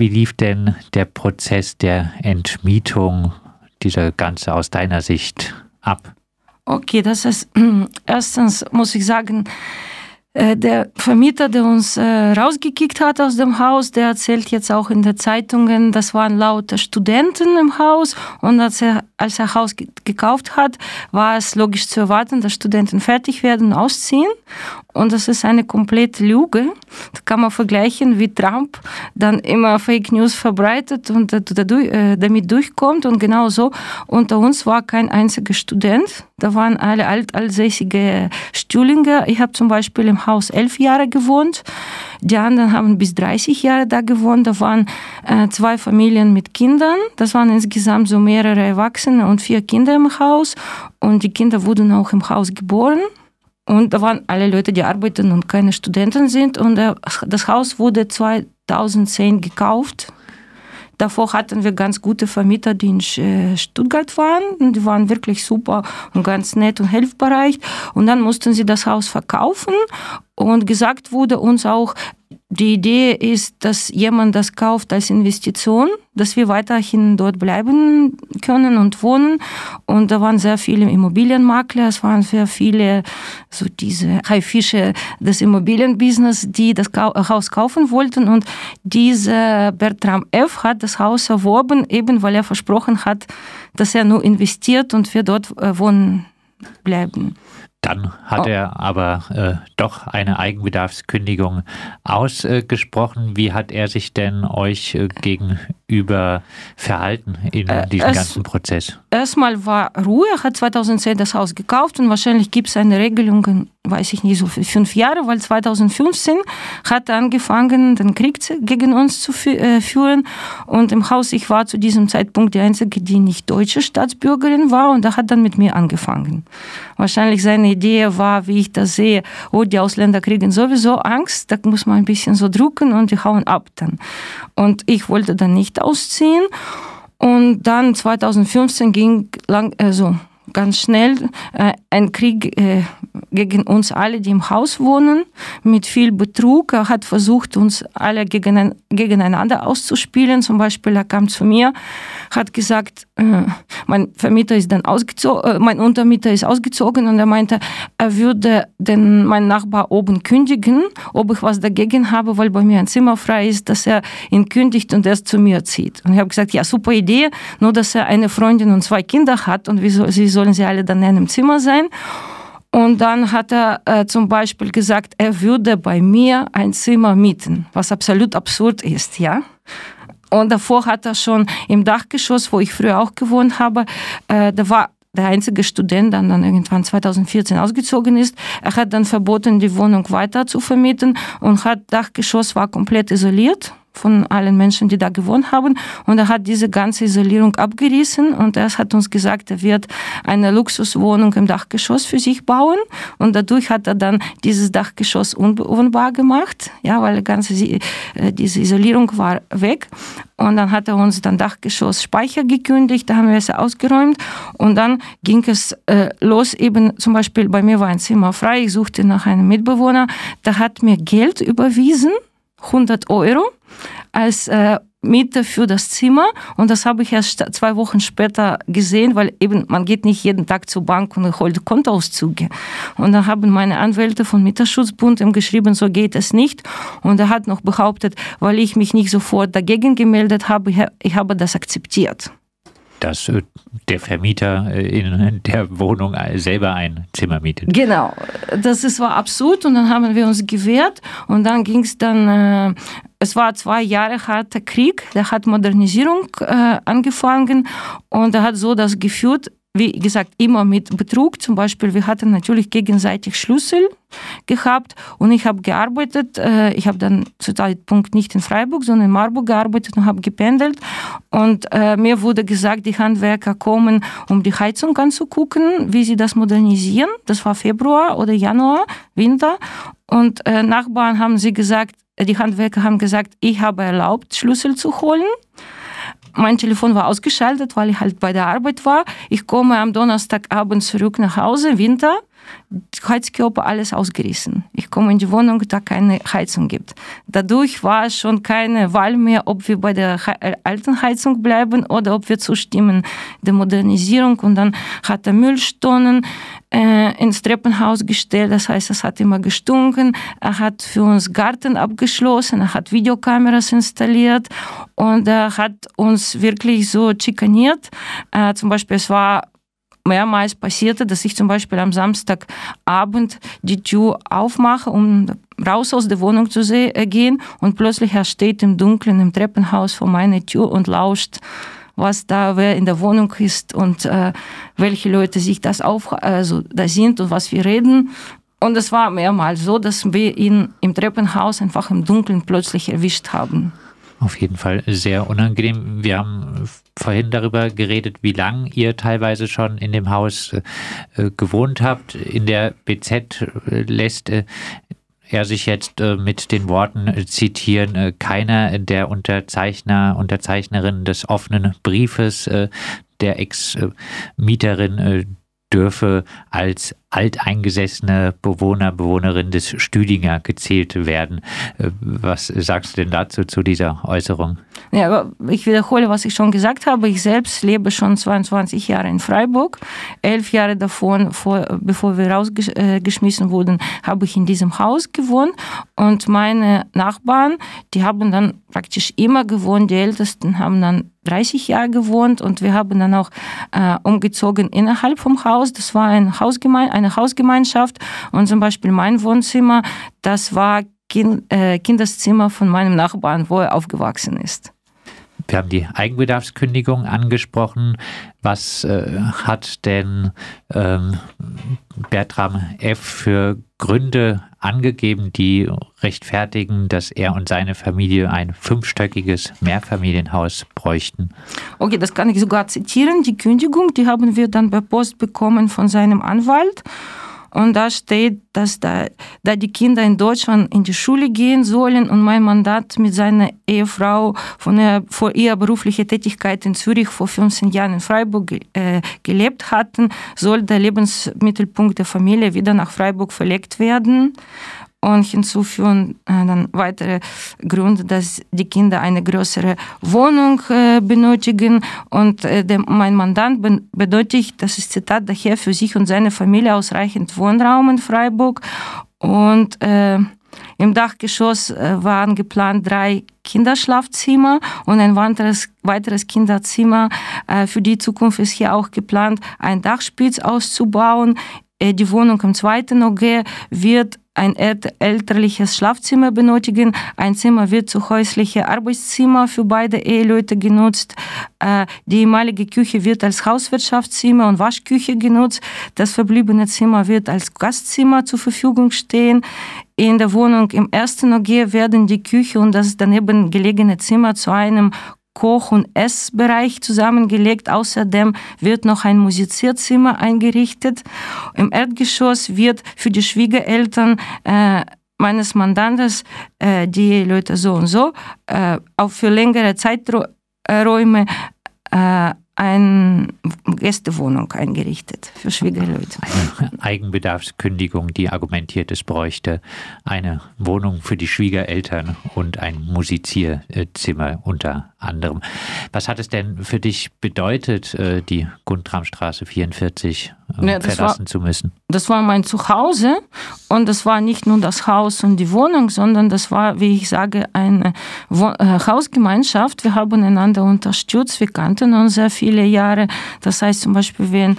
Wie lief denn der Prozess der Entmietung, dieser ganze aus deiner Sicht ab? Okay, das ist erstens muss ich sagen, äh, der Vermieter, der uns äh, rausgekickt hat aus dem Haus, der erzählt jetzt auch in den Zeitungen, das waren lauter Studenten im Haus und als er, als er Haus gekauft hat, war es logisch zu erwarten, dass Studenten fertig werden ausziehen. Und das ist eine komplette Lüge. Kann man vergleichen, wie Trump dann immer Fake News verbreitet und äh, damit durchkommt. Und genau so unter uns war kein einziger Student. Da waren alle alt, altsässige Stühlinger. Ich habe zum Beispiel im Haus elf Jahre gewohnt. Die anderen haben bis 30 Jahre da gewohnt. Da waren äh, zwei Familien mit Kindern. Das waren insgesamt so mehrere Erwachsene und vier Kinder im Haus. Und die Kinder wurden auch im Haus geboren. Und da waren alle Leute, die arbeiten und keine Studenten sind. Und das Haus wurde 2010 gekauft. Davor hatten wir ganz gute Vermieter, die in äh, Stuttgart waren. Und die waren wirklich super und ganz nett und hilfbereit. Und dann mussten sie das Haus verkaufen. Und gesagt wurde uns auch, die Idee ist, dass jemand das kauft als Investition, dass wir weiterhin dort bleiben können und wohnen. Und da waren sehr viele Immobilienmakler, es waren sehr viele, so diese Haifische des Immobilienbusiness, die das Haus kaufen wollten. Und dieser Bertram F. hat das Haus erworben, eben weil er versprochen hat, dass er nur investiert und wir dort äh, wohnen bleiben. Dann hat oh. er aber äh, doch eine Eigenbedarfskündigung ausgesprochen. Wie hat er sich denn euch äh, gegenüber verhalten in äh, diesem es, ganzen Prozess? Erstmal war Ruhe, er hat 2010 das Haus gekauft und wahrscheinlich gibt es eine Regelung, weiß ich nicht, so fünf Jahre, weil 2015 hat er angefangen, den Krieg gegen uns zu äh, führen und im Haus, ich war zu diesem Zeitpunkt die Einzige, die nicht deutsche Staatsbürgerin war und er hat dann mit mir angefangen. Wahrscheinlich seine Idee war, wie ich das sehe, oh, die Ausländer kriegen sowieso Angst, da muss man ein bisschen so drucken und die hauen ab dann. Und ich wollte dann nicht ausziehen. Und dann 2015 ging lang, also ganz schnell äh, ein Krieg äh, gegen uns alle, die im Haus wohnen, mit viel Betrug. Er hat versucht, uns alle gegen, gegeneinander auszuspielen. Zum Beispiel, er kam zu mir, hat gesagt, äh, mein Vermieter ist dann ausgezogen, äh, mein Untermieter ist ausgezogen und er meinte, er würde den, meinen Nachbar oben kündigen, ob ich was dagegen habe, weil bei mir ein Zimmer frei ist, dass er ihn kündigt und erst zu mir zieht. Und ich habe gesagt, ja, super Idee, nur dass er eine Freundin und zwei Kinder hat und wie so, sie sollen sie alle dann in einem Zimmer sein. Und dann hat er äh, zum Beispiel gesagt, er würde bei mir ein Zimmer mieten, was absolut absurd ist, ja. Und davor hat er schon im Dachgeschoss, wo ich früher auch gewohnt habe, äh, da war der einzige Student, der dann irgendwann 2014 ausgezogen ist. Er hat dann verboten, die Wohnung weiter zu vermieten und hat Dachgeschoss war komplett isoliert von allen Menschen, die da gewohnt haben. Und er hat diese ganze Isolierung abgerissen und er hat uns gesagt, er wird eine Luxuswohnung im Dachgeschoss für sich bauen. Und dadurch hat er dann dieses Dachgeschoss unbewohnbar gemacht, ja, weil ganze, äh, diese Isolierung war weg. Und dann hat er uns dann Dachgeschoss Speicher gekündigt, da haben wir es ausgeräumt. Und dann ging es äh, los, eben zum Beispiel bei mir war ein Zimmer frei, ich suchte nach einem Mitbewohner, der hat mir Geld überwiesen 100 Euro als äh, Miete für das Zimmer und das habe ich erst zwei Wochen später gesehen, weil eben man geht nicht jeden Tag zur Bank und holt Kontoauszüge. Und dann haben meine Anwälte von Mieterschutzbund ihm geschrieben, so geht es nicht. Und er hat noch behauptet, weil ich mich nicht sofort dagegen gemeldet habe, ich habe das akzeptiert dass äh, der Vermieter äh, in der Wohnung selber ein Zimmer mietet. Genau, das ist, war absurd und dann haben wir uns gewehrt und dann ging es dann, äh, es war zwei Jahre harter Krieg, der hat Modernisierung äh, angefangen und er hat so das geführt, wie gesagt, immer mit Betrug. Zum Beispiel, wir hatten natürlich gegenseitig Schlüssel gehabt und ich habe gearbeitet. Äh, ich habe dann zu Zeitpunkt nicht in Freiburg, sondern in Marburg gearbeitet und habe gependelt. Und äh, mir wurde gesagt, die Handwerker kommen, um die Heizung anzugucken, wie sie das modernisieren. Das war Februar oder Januar, Winter. Und äh, Nachbarn haben sie gesagt, die Handwerker haben gesagt, ich habe erlaubt, Schlüssel zu holen mein Telefon war ausgeschaltet, weil ich halt bei der Arbeit war. Ich komme am Donnerstagabend zurück nach Hause, Winter. Heizkörper alles ausgerissen. Ich komme in die Wohnung, da keine Heizung gibt. Dadurch war schon keine Wahl mehr, ob wir bei der äh, alten Heizung bleiben oder ob wir zustimmen der Modernisierung. Und dann hat er Müllstonnen äh, ins Treppenhaus gestellt. Das heißt, es hat immer gestunken. Er hat für uns Garten abgeschlossen. Er hat Videokameras installiert und er hat uns wirklich so schikaniert. Äh, zum Beispiel, es war mehrmals passierte, dass ich zum Beispiel am Samstagabend die Tür aufmache, um raus aus der Wohnung zu äh, gehen und plötzlich er steht im Dunkeln im Treppenhaus vor meiner Tür und lauscht was da wer in der Wohnung ist und äh, welche Leute sich das auf also da sind und was wir reden und es war mehrmals so, dass wir ihn im Treppenhaus einfach im Dunkeln plötzlich erwischt haben. Auf jeden Fall sehr unangenehm. Wir haben vorhin darüber geredet, wie lange ihr teilweise schon in dem Haus äh, gewohnt habt. In der BZ äh, lässt äh, er sich jetzt äh, mit den Worten äh, zitieren, äh, keiner der Unterzeichner, Unterzeichnerinnen des offenen Briefes der Ex-Mieterin dürfe als alteingesessene Bewohner, Bewohnerin des Stüdinger gezählt werden. Äh, was sagst du denn dazu, zu dieser Äußerung? Ja, ich wiederhole, was ich schon gesagt habe. Ich selbst lebe schon 22 Jahre in Freiburg. Elf Jahre davon, vor, bevor wir rausgeschmissen wurden, habe ich in diesem Haus gewohnt. Und meine Nachbarn, die haben dann praktisch immer gewohnt. Die Ältesten haben dann 30 Jahre gewohnt und wir haben dann auch äh, umgezogen innerhalb vom Haus. Das war ein Hausgemeinde eine Hausgemeinschaft und zum Beispiel mein Wohnzimmer, das war kind, äh, Kinderzimmer von meinem Nachbarn, wo er aufgewachsen ist. Wir haben die Eigenbedarfskündigung angesprochen. Was äh, hat denn ähm, Bertram F. für Gründe angegeben, die rechtfertigen, dass er und seine Familie ein fünfstöckiges Mehrfamilienhaus bräuchten? Okay, das kann ich sogar zitieren. Die Kündigung, die haben wir dann per Post bekommen von seinem Anwalt. Und da steht, dass da, da die Kinder in Deutschland in die Schule gehen sollen und mein Mandat mit seiner Ehefrau von der, vor ihrer beruflichen Tätigkeit in Zürich vor 15 Jahren in Freiburg äh, gelebt hatten, soll der Lebensmittelpunkt der Familie wieder nach Freiburg verlegt werden und hinzufügen äh, dann weitere Gründe, dass die Kinder eine größere Wohnung äh, benötigen und äh, der, mein Mandant benötigt, das ist Zitat daher, für sich und seine Familie ausreichend Wohnraum in Freiburg und äh, im Dachgeschoss äh, waren geplant drei Kinderschlafzimmer und ein weiteres, weiteres Kinderzimmer. Äh, für die Zukunft ist hier auch geplant, ein Dachspitz auszubauen. Die Wohnung im zweiten OG wird ein elterliches Schlafzimmer benötigen. Ein Zimmer wird zu häuslichen Arbeitszimmer für beide Eheleute genutzt. Äh, die ehemalige Küche wird als Hauswirtschaftszimmer und Waschküche genutzt. Das verbliebene Zimmer wird als Gastzimmer zur Verfügung stehen. In der Wohnung im ersten OG werden die Küche und das daneben gelegene Zimmer zu einem Koch- und Essbereich zusammengelegt. Außerdem wird noch ein Musizierzimmer eingerichtet. Im Erdgeschoss wird für die Schwiegereltern äh, meines Mandantes, äh, die Leute so und so, äh, auch für längere Zeiträume äh, eine Gästewohnung eingerichtet für Schwiegerleute. Eigenbedarfskündigung, die argumentiert, es bräuchte eine Wohnung für die Schwiegereltern und ein Musizierzimmer unter anderem. Was hat es denn für dich bedeutet, äh, die Guntramstraße 44 äh, ja, verlassen war, zu müssen? Das war mein Zuhause und das war nicht nur das Haus und die Wohnung, sondern das war, wie ich sage, eine äh, Hausgemeinschaft. Wir haben einander unterstützt, wir kannten uns sehr viele Jahre. Das heißt zum Beispiel, wenn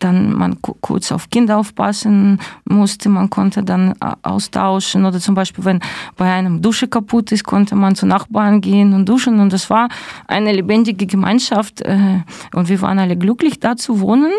dann man kurz auf Kinder aufpassen musste, man konnte dann äh, austauschen oder zum Beispiel, wenn bei einem Dusche kaputt ist, konnte man zu Nachbarn gehen und duschen und das war eine lebendige Gemeinschaft äh, und wir waren alle glücklich da zu wohnen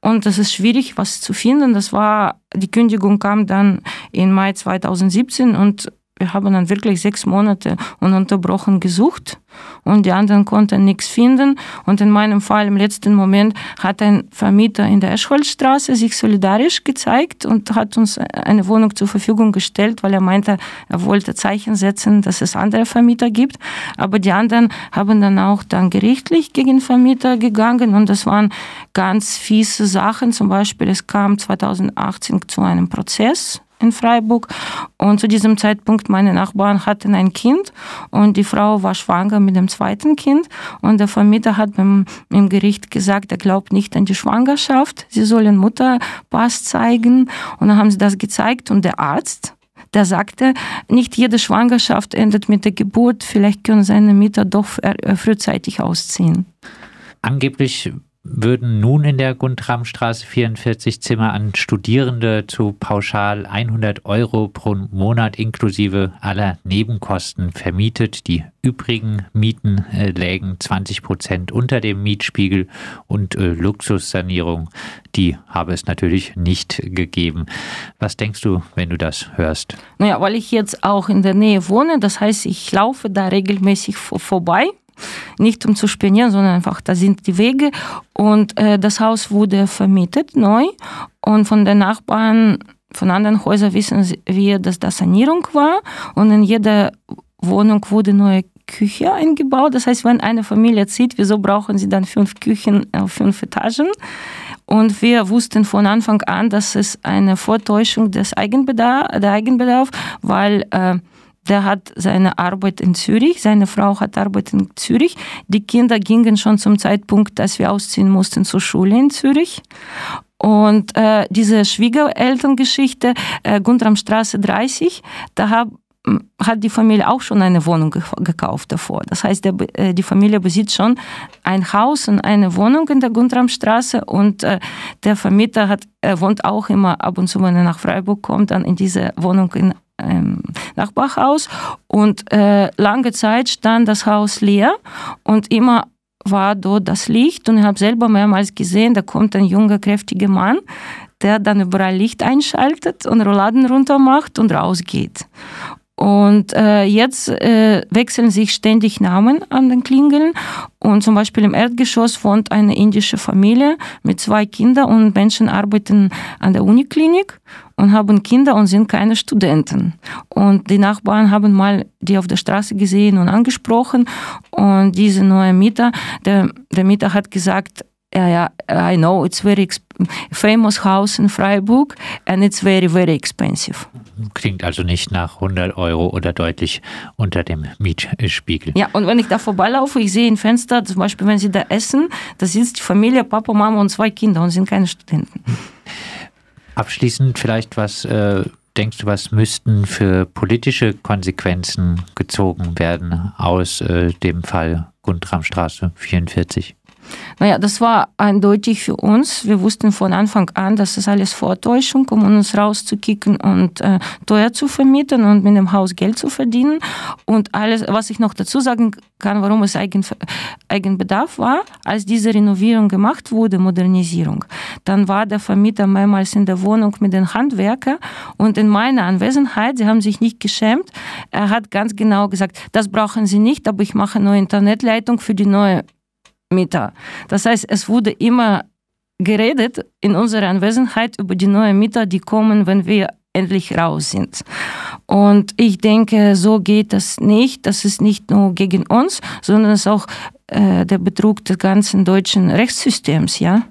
und das ist schwierig, was zu finden. Das war, die Kündigung kam dann im Mai 2017 und wir haben dann wirklich sechs Monate ununterbrochen gesucht und die anderen konnten nichts finden. Und in meinem Fall im letzten Moment hat ein Vermieter in der Eschholzstraße sich solidarisch gezeigt und hat uns eine Wohnung zur Verfügung gestellt, weil er meinte, er wollte Zeichen setzen, dass es andere Vermieter gibt. Aber die anderen haben dann auch dann gerichtlich gegen Vermieter gegangen und das waren ganz fiese Sachen. Zum Beispiel, es kam 2018 zu einem Prozess in Freiburg. Und zu diesem Zeitpunkt meine Nachbarn hatten ein Kind und die Frau war schwanger mit dem zweiten Kind. Und der Vermieter hat beim, im Gericht gesagt, er glaubt nicht an die Schwangerschaft. Sie sollen Mutterpass zeigen. Und dann haben sie das gezeigt und der Arzt, der sagte, nicht jede Schwangerschaft endet mit der Geburt. Vielleicht können seine Mieter doch frühzeitig ausziehen. Angeblich würden nun in der Guntramstraße 44 Zimmer an Studierende zu pauschal 100 Euro pro Monat inklusive aller Nebenkosten vermietet. Die übrigen Mieten äh, lägen 20 Prozent unter dem Mietspiegel und äh, Luxussanierung, die habe es natürlich nicht gegeben. Was denkst du, wenn du das hörst? Naja, weil ich jetzt auch in der Nähe wohne, das heißt, ich laufe da regelmäßig vorbei nicht um zu spionieren, sondern einfach, da sind die Wege. Und äh, das Haus wurde vermietet, neu. Und von den Nachbarn, von anderen Häusern wissen wir, dass das Sanierung war. Und in jeder Wohnung wurde neue Küche eingebaut. Das heißt, wenn eine Familie zieht, wieso brauchen sie dann fünf Küchen auf fünf Etagen? Und wir wussten von Anfang an, dass es eine Vortäuschung des Eigenbedarf, der Eigenbedarf, weil äh, der hat seine Arbeit in Zürich, seine Frau hat Arbeit in Zürich. Die Kinder gingen schon zum Zeitpunkt, dass wir ausziehen mussten, zur Schule in Zürich. Und äh, diese Schwiegerelterngeschichte, äh, Guntramstraße 30, da hab, hat die Familie auch schon eine Wohnung gekauft davor. Das heißt, der, äh, die Familie besitzt schon ein Haus und eine Wohnung in der Guntramstraße und äh, der Vermieter hat, wohnt auch immer ab und zu, wenn er nach Freiburg kommt, dann in diese Wohnung in ähm, Nachbarhaus und äh, lange Zeit stand das Haus leer und immer war dort das Licht und ich habe selber mehrmals gesehen, da kommt ein junger, kräftiger Mann, der dann überall Licht einschaltet und Rolladen runter macht und rausgeht. Und äh, jetzt äh, wechseln sich ständig Namen an den Klingeln. Und zum Beispiel im Erdgeschoss wohnt eine indische Familie mit zwei Kindern und Menschen arbeiten an der Uniklinik und haben Kinder und sind keine Studenten. Und die Nachbarn haben mal die auf der Straße gesehen und angesprochen. Und diese neue Mieter, der, der Mieter hat gesagt, ja, ja, I know it's very famous house in Freiburg and it's very, very expensive. Klingt also nicht nach 100 Euro oder deutlich unter dem Mietspiegel. Ja, und wenn ich da vorbeilaufe, ich sehe ein Fenster, zum Beispiel, wenn sie da essen, da sitzt die Familie, Papa, Mama und zwei Kinder und sind keine Studenten. Abschließend vielleicht was. Äh denkst du, was müssten für politische Konsequenzen gezogen werden aus äh, dem Fall Guntramstraße 44? Naja, das war eindeutig für uns. Wir wussten von Anfang an, dass das alles Vortäuschung, um uns rauszukicken und äh, teuer zu vermieten und mit dem Haus Geld zu verdienen. Und alles, was ich noch dazu sagen kann, warum es Eigen, Eigenbedarf war, als diese Renovierung gemacht wurde, Modernisierung, dann war der Vermieter mehrmals in der Wohnung mit den Handwerker und in meiner Anwesenheit, sie haben sich nicht geschämt, er hat ganz genau gesagt, das brauchen Sie nicht, aber ich mache eine neue Internetleitung für die neue Mieter. Das heißt, es wurde immer geredet in unserer Anwesenheit über die neuen Mieter, die kommen, wenn wir endlich raus sind. Und ich denke, so geht das nicht. Das ist nicht nur gegen uns, sondern es ist auch äh, der Betrug des ganzen deutschen Rechtssystems, ja.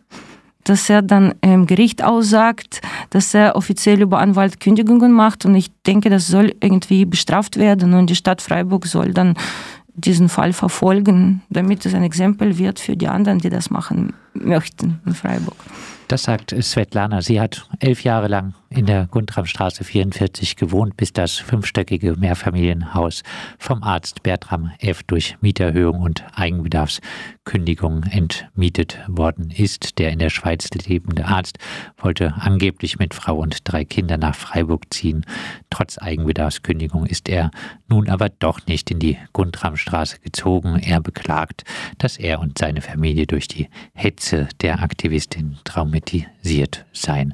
Dass er dann im Gericht aussagt, dass er offiziell über Anwalt Kündigungen macht. Und ich denke, das soll irgendwie bestraft werden und die Stadt Freiburg soll dann diesen Fall verfolgen, damit es ein Exempel wird für die anderen, die das machen möchten in Freiburg. Das sagt Svetlana. Sie hat elf Jahre lang in der Guntramstraße 44 gewohnt, bis das fünfstöckige Mehrfamilienhaus vom Arzt Bertram F. durch Mieterhöhung und Eigenbedarfskündigung entmietet worden ist. Der in der Schweiz lebende Arzt wollte angeblich mit Frau und drei Kindern nach Freiburg ziehen. Trotz Eigenbedarfskündigung ist er nun aber doch nicht in die Guntramstraße gezogen. Er beklagt, dass er und seine Familie durch die Hetze der Aktivistin traumatisiert seien.